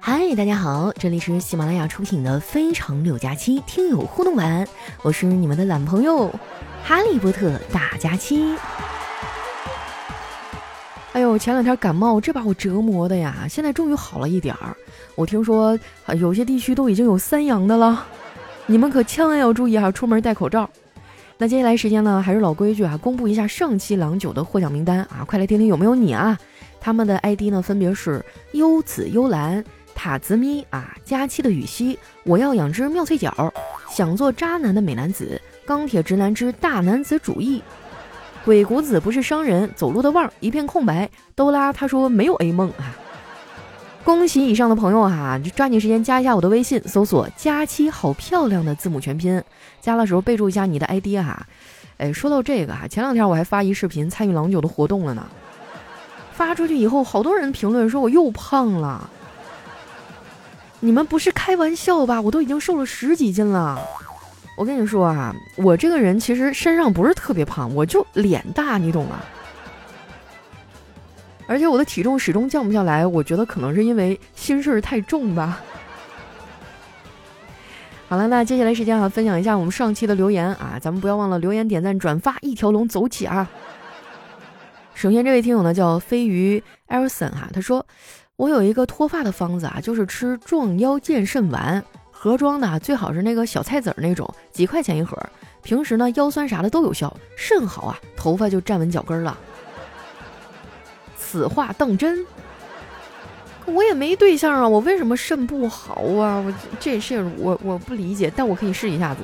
嗨，大家好，这里是喜马拉雅出品的《非常六加七》听友互动版，我是你们的懒朋友哈利波特大假期。哎呦，前两天感冒，这把我折磨的呀，现在终于好了一点儿。我听说啊，有些地区都已经有三阳的了，你们可千万要注意啊，出门戴口罩。那接下来时间呢，还是老规矩啊，公布一下上期郎酒的获奖名单啊，快来听听有没有你啊！他们的 ID 呢，分别是优子幽兰、塔兹咪啊、佳期的雨熙、我要养只妙脆角、想做渣男的美男子、钢铁直男之大男子主义、鬼谷子不是商人走路的腕儿一片空白、都拉他说没有 A 梦啊。恭喜以上的朋友哈，就抓紧时间加一下我的微信，搜索“佳期好漂亮”的字母全拼，加的时候备注一下你的 ID 哈。哎，说到这个哈，前两天我还发一视频参与郎酒的活动了呢，发出去以后，好多人评论说我又胖了。你们不是开玩笑吧？我都已经瘦了十几斤了。我跟你说啊，我这个人其实身上不是特别胖，我就脸大，你懂吗？而且我的体重始终降不下来，我觉得可能是因为心事儿太重吧。好了，那接下来时间啊，分享一下我们上期的留言啊，咱们不要忘了留言、点赞、转发，一条龙走起啊！首先这位听友呢叫飞鱼 Elson 哈，他说我有一个脱发的方子啊，就是吃壮腰健肾丸，盒装的，最好是那个小菜籽儿那种，几块钱一盒，平时呢腰酸啥的都有效，肾好啊，头发就站稳脚跟了。此话当真？我也没对象啊，我为什么肾不好啊？我这事我我不理解，但我可以试一下子。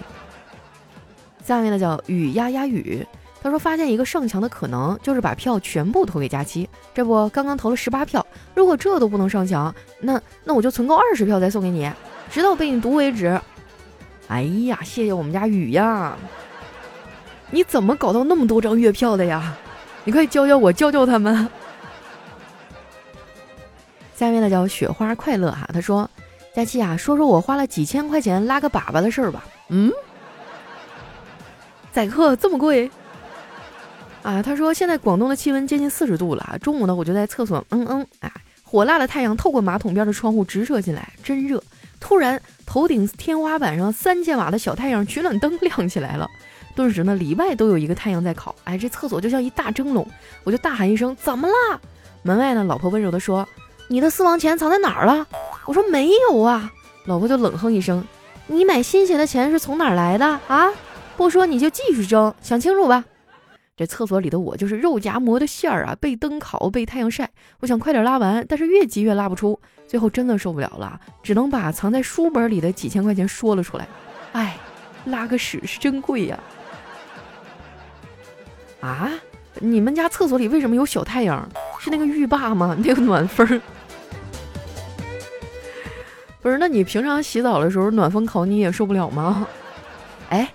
下面呢叫雨呀呀雨，他说发现一个上墙的可能，就是把票全部投给佳期。这不刚刚投了十八票，如果这都不能上墙，那那我就存够二十票再送给你，直到被你读为止。哎呀，谢谢我们家雨呀！你怎么搞到那么多张月票的呀？你快教教我，教教他们。下面呢叫雪花快乐哈，他说：“佳期啊，说说我花了几千块钱拉个粑粑的事儿吧。”嗯，宰客这么贵啊？他说现在广东的气温接近四十度了，中午呢我就在厕所，嗯嗯，啊，火辣的太阳透过马桶边的窗户直射进来，真热。突然头顶天花板上三千瓦的小太阳取暖灯 亮起来了，顿时呢里外都有一个太阳在烤，哎，这厕所就像一大蒸笼，我就大喊一声：“怎么啦？”门外呢老婆温柔的说。你的私房钱藏在哪儿了？我说没有啊，老婆就冷哼一声：“你买新鞋的钱是从哪儿来的啊？不说你就继续争，想清楚吧。”这厕所里的我就是肉夹馍的馅儿啊，被灯烤，被太阳晒。我想快点拉完，但是越急越拉不出，最后真的受不了了，只能把藏在书本里的几千块钱说了出来。哎，拉个屎是真贵呀！啊，你们家厕所里为什么有小太阳？是那个浴霸吗？那个暖风？不是，那你平常洗澡的时候暖风烤你也受不了吗？哎，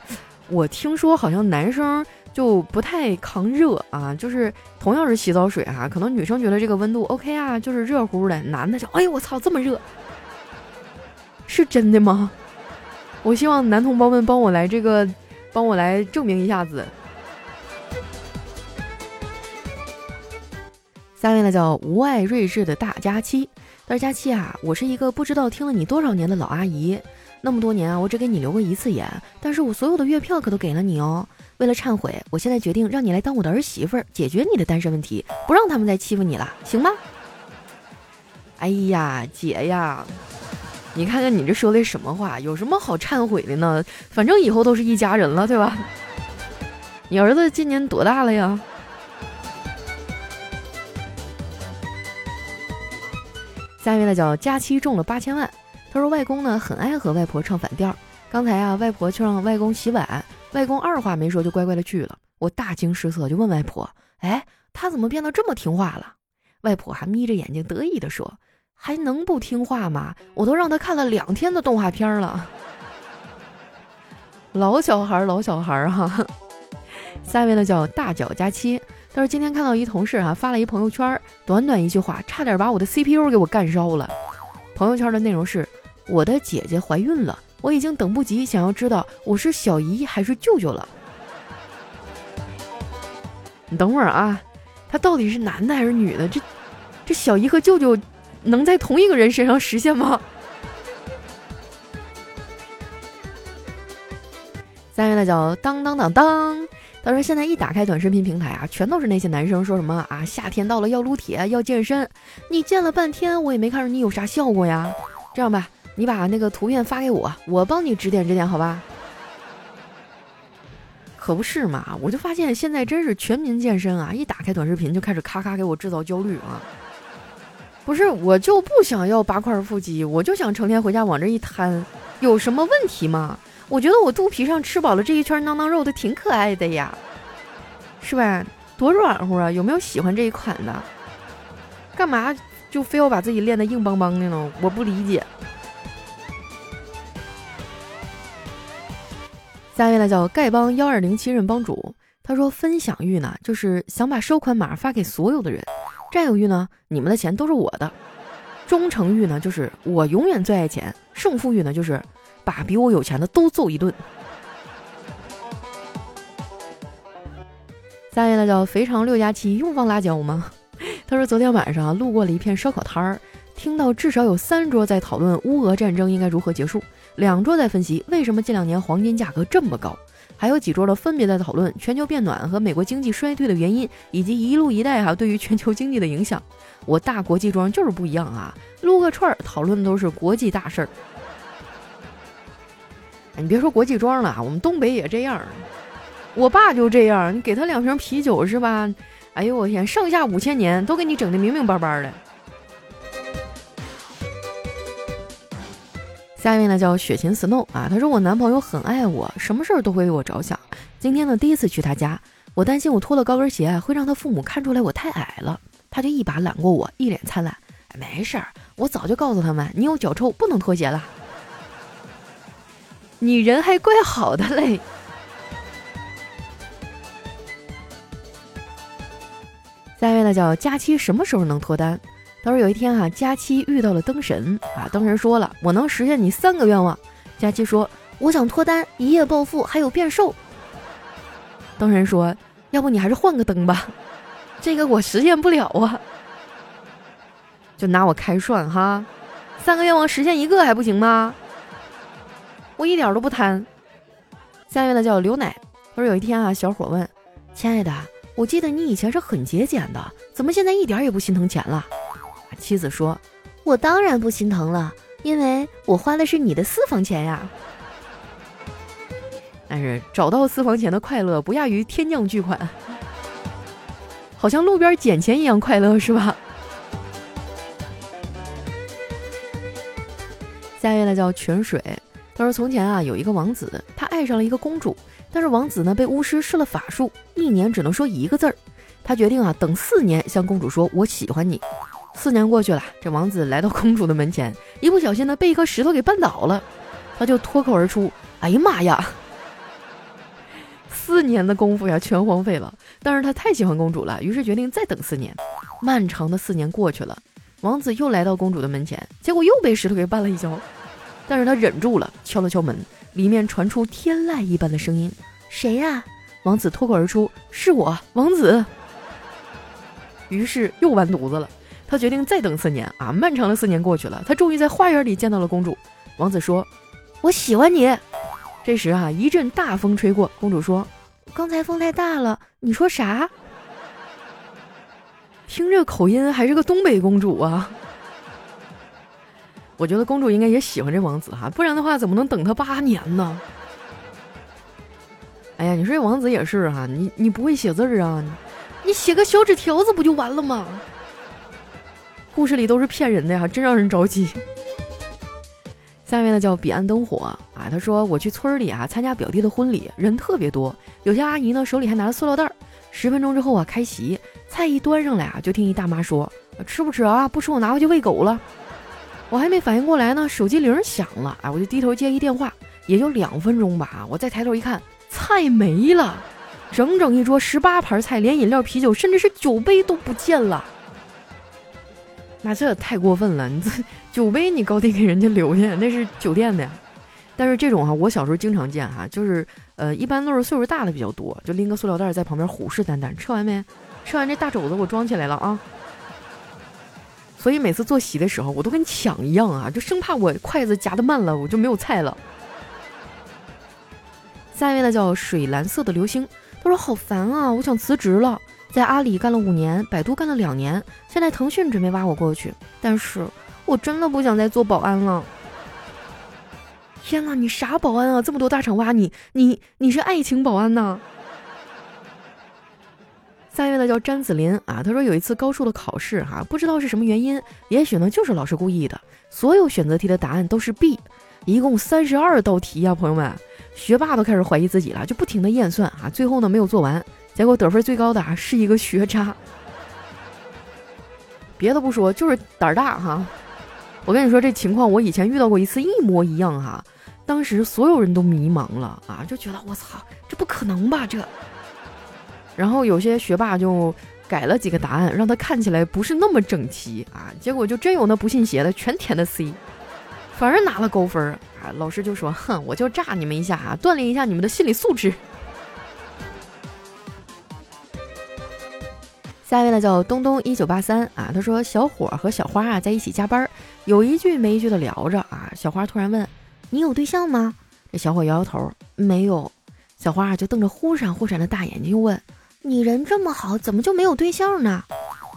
我听说好像男生就不太抗热啊，就是同样是洗澡水哈，可能女生觉得这个温度 OK 啊，就是热乎的，男的就哎呦我操这么热，是真的吗？我希望男同胞们帮我来这个，帮我来证明一下子。下面呢叫无爱睿智的大佳期。大佳期啊，我是一个不知道听了你多少年的老阿姨，那么多年啊，我只给你留过一次言，但是我所有的月票可都给了你哦。为了忏悔，我现在决定让你来当我的儿媳妇儿，解决你的单身问题，不让他们再欺负你了，行吗？哎呀，姐呀，你看看你这说的什么话？有什么好忏悔的呢？反正以后都是一家人了，对吧？你儿子今年多大了呀？下面呢叫佳期中了八千万。他说外公呢很爱和外婆唱反调。刚才啊，外婆去让外公洗碗，外公二话没说就乖乖的去了。我大惊失色，就问外婆：“哎，他怎么变得这么听话了？”外婆还眯着眼睛得意的说：“还能不听话吗？我都让他看了两天的动画片了。”老小孩，老小孩哈。下面呢叫大脚佳期。但是今天看到一同事哈发了一朋友圈，短短一句话，差点把我的 CPU 给我干烧了。朋友圈的内容是：我的姐姐怀孕了，我已经等不及想要知道我是小姨还是舅舅了。你等会儿啊，他到底是男的还是女的？这这小姨和舅舅能在同一个人身上实现吗？三月的叫当当当当，他说现在一打开短视频平台啊，全都是那些男生说什么啊，夏天到了要撸铁要健身，你健了半天我也没看着你有啥效果呀。这样吧，你把那个图片发给我，我帮你指点指点，好吧？可不是嘛，我就发现现在真是全民健身啊，一打开短视频就开始咔咔给我制造焦虑啊。不是，我就不想要八块腹肌，我就想成天回家往这一摊，有什么问题吗？我觉得我肚皮上吃饱了这一圈囊囊肉的挺可爱的呀，是吧？多软乎啊！有没有喜欢这一款的？干嘛就非要把自己练得硬邦邦的呢？我不理解。下一位呢叫丐帮幺二零七任帮主，他说分享欲呢就是想把收款码发给所有的人，占有欲呢你们的钱都是我的，忠诚欲呢就是我永远最爱钱，胜负欲呢就是。把比我有钱的都揍一顿。下面呢叫肥肠六加七，用放辣椒吗？他说昨天晚上路过了一片烧烤摊儿，听到至少有三桌在讨论乌俄战争应该如何结束，两桌在分析为什么近两年黄金价格这么高，还有几桌的分别在讨论全球变暖和美国经济衰退的原因，以及一路一带哈对于全球经济的影响。我大国际庄就是不一样啊，撸个串儿讨论的都是国际大事儿。你别说国际庄了，我们东北也这样。我爸就这样，你给他两瓶啤酒是吧？哎呦我天，上下五千年都给你整的明明白白的。下一位呢叫雪琴 Snow 啊，他说我男朋友很爱我，什么事儿都会为我着想。今天呢第一次去他家，我担心我脱了高跟鞋会让他父母看出来我太矮了，他就一把揽过我，一脸灿烂。没事儿，我早就告诉他们，你有脚臭不能脱鞋了。你人还怪好的嘞。下一位呢叫佳期，什么时候能脱单？他说有一天啊，佳期遇到了灯神啊，灯神说了，我能实现你三个愿望。佳期说，我想脱单，一夜暴富，还有变瘦。灯神说，要不你还是换个灯吧，这个我实现不了啊。就拿我开涮哈，三个愿望实现一个还不行吗？我一点都不贪。下面呢叫刘奶，他说有一天啊，小伙问：“亲爱的，我记得你以前是很节俭的，怎么现在一点也不心疼钱了？”妻子说：“我当然不心疼了，因为我花的是你的私房钱呀。”但是找到私房钱的快乐不亚于天降巨款，好像路边捡钱一样快乐，是吧？下面呢叫泉水。他说：“从前啊，有一个王子，他爱上了一个公主，但是王子呢被巫师施了法术，一年只能说一个字儿。他决定啊，等四年向公主说‘我喜欢你’。四年过去了，这王子来到公主的门前，一不小心呢被一颗石头给绊倒了，他就脱口而出：‘哎呀妈呀！’四年的功夫呀，全荒废了。但是他太喜欢公主了，于是决定再等四年。漫长的四年过去了，王子又来到公主的门前，结果又被石头给绊了一跤。”但是他忍住了，敲了敲门，里面传出天籁一般的声音：“谁呀？”王子脱口而出：“是我，王子。”于是又完犊子了。他决定再等四年啊！漫长的四年过去了，他终于在花园里见到了公主。王子说：“我喜欢你。”这时啊，一阵大风吹过，公主说：“刚才风太大了，你说啥？”听这口音还是个东北公主啊！我觉得公主应该也喜欢这王子哈，不然的话怎么能等他八年呢？哎呀，你说这王子也是哈，你你不会写字儿啊？你写个小纸条子不就完了吗？故事里都是骗人的呀，真让人着急。下面呢叫彼岸灯火啊，他说我去村里啊参加表弟的婚礼，人特别多，有些阿姨呢手里还拿着塑料袋儿。十分钟之后啊开席，菜一端上来啊，就听一大妈说：“吃不吃啊？不吃我拿回去喂狗了。”我还没反应过来呢，手机铃响了，哎，我就低头接一电话，也就两分钟吧。我再抬头一看，菜没了，整整一桌十八盘菜，连饮料、啤酒，甚至是酒杯都不见了。那这太过分了，你这 酒杯你高低给人家留下，那是酒店的呀。但是这种哈，我小时候经常见哈，就是呃，一般都是岁数大的比较多，就拎个塑料袋在旁边虎视眈眈。吃完没？吃完这大肘子我装起来了啊。所以每次做席的时候，我都跟抢一样啊，就生怕我筷子夹的慢了，我就没有菜了。下一位呢叫水蓝色的流星，他说好烦啊，我想辞职了，在阿里干了五年，百度干了两年，现在腾讯准备挖我过去，但是我真的不想再做保安了。天哪，你啥保安啊？这么多大厂挖你，你你是爱情保安呐？下一位呢叫詹子林啊，他说有一次高数的考试哈，不知道是什么原因，也许呢就是老师故意的，所有选择题的答案都是 B，一共三十二道题呀，朋友们，学霸都开始怀疑自己了，就不停的验算啊，最后呢没有做完，结果得分最高的啊是一个学渣。别的不说，就是胆儿大哈。我跟你说这情况，我以前遇到过一次，一模一样哈。当时所有人都迷茫了啊，就觉得我操，这不可能吧这。然后有些学霸就改了几个答案，让他看起来不是那么整齐啊。结果就真有那不信邪的，全填的 C，反而拿了高分啊。老师就说：“哼，我就炸你们一下啊，锻炼一下你们的心理素质。”下一位呢叫东东一九八三啊，他说小伙和小花啊在一起加班，有一句没一句的聊着啊。小花突然问：“你有对象吗？”这小伙摇摇头，没有。小花啊就瞪着忽闪忽闪的大眼睛，问。你人这么好，怎么就没有对象呢？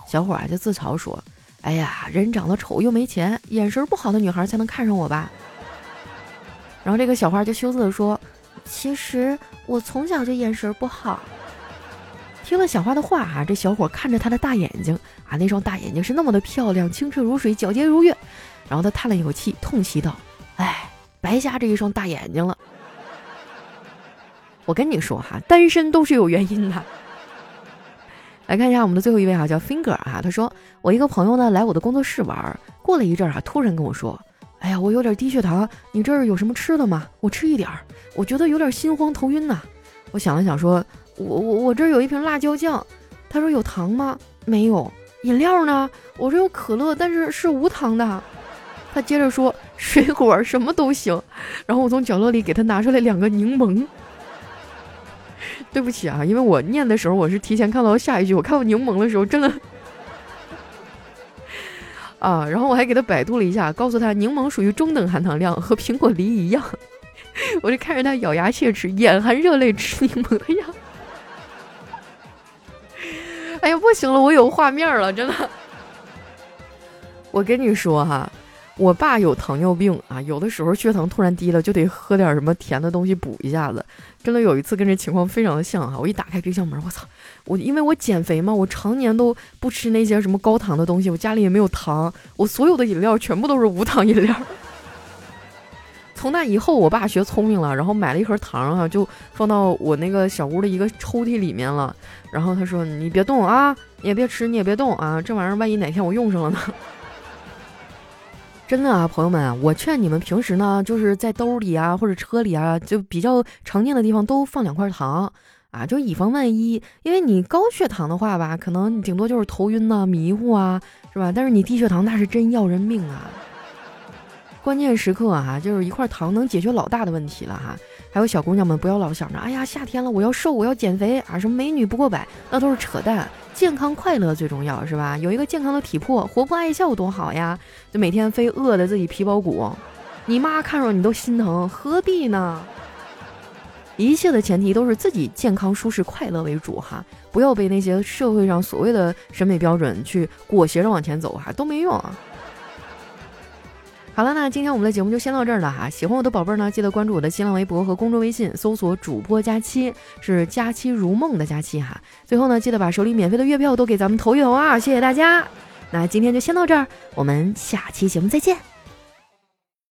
小伙啊就自嘲说：“哎呀，人长得丑又没钱，眼神不好的女孩才能看上我吧。”然后这个小花就羞涩的说：“其实我从小就眼神不好。”听了小花的话啊，这小伙看着她的大眼睛啊，那双大眼睛是那么的漂亮，清澈如水，皎洁如月。然后他叹了一口气，痛惜道：“哎，白瞎这一双大眼睛了。”我跟你说哈，单身都是有原因的。来看一下我们的最后一位哈，叫 Finger 啊。他说我一个朋友呢来我的工作室玩，过了一阵儿啊，突然跟我说：“哎呀，我有点低血糖，你这儿有什么吃的吗？我吃一点儿。我觉得有点心慌头晕呐。”我想了想说：“我我我这儿有一瓶辣椒酱。”他说：“有糖吗？没有。饮料呢？我这有可乐，但是是无糖的。”他接着说：“水果什么都行。”然后我从角落里给他拿出来两个柠檬。对不起啊，因为我念的时候我是提前看到下一句，我看到柠檬的时候真的啊，然后我还给他百度了一下，告诉他柠檬属于中等含糖量，和苹果梨一样。我就看着他咬牙切齿、眼含热泪吃柠檬的样子。哎呀，不行了，我有画面了，真的。我跟你说哈。我爸有糖尿病啊，有的时候血糖突然低了，就得喝点什么甜的东西补一下子。真的有一次跟这情况非常的像哈，我一打开冰箱门，我操，我因为我减肥嘛，我常年都不吃那些什么高糖的东西，我家里也没有糖，我所有的饮料全部都是无糖饮料。从那以后，我爸学聪明了，然后买了一盒糖啊，就放到我那个小屋的一个抽屉里面了。然后他说：“你别动啊，你也别吃，你也别动啊，这玩意儿万一哪天我用上了呢？”真的啊，朋友们，我劝你们平时呢，就是在兜里啊或者车里啊，就比较常见的地方都放两块糖啊，就以防万一。因为你高血糖的话吧，可能顶多就是头晕呐、迷糊啊，是吧？但是你低血糖那是真要人命啊！关键时刻啊，就是一块糖能解决老大的问题了哈。还有小姑娘们，不要老想着，哎呀，夏天了，我要瘦，我要减肥啊，什么美女不过百，那都是扯淡。健康快乐最重要，是吧？有一个健康的体魄，活泼爱笑多好呀！就每天非饿的自己皮包骨，你妈看着你都心疼，何必呢？一切的前提都是自己健康、舒适、快乐为主哈，不要被那些社会上所谓的审美标准去裹挟着往前走哈，都没用。啊好了，那今天我们的节目就先到这儿了哈。喜欢我的宝贝儿呢，记得关注我的新浪微博和公众微信，搜索“主播佳期”，是“佳期如梦”的佳期哈。最后呢，记得把手里免费的月票都给咱们投一投啊！谢谢大家。那今天就先到这儿，我们下期节目再见。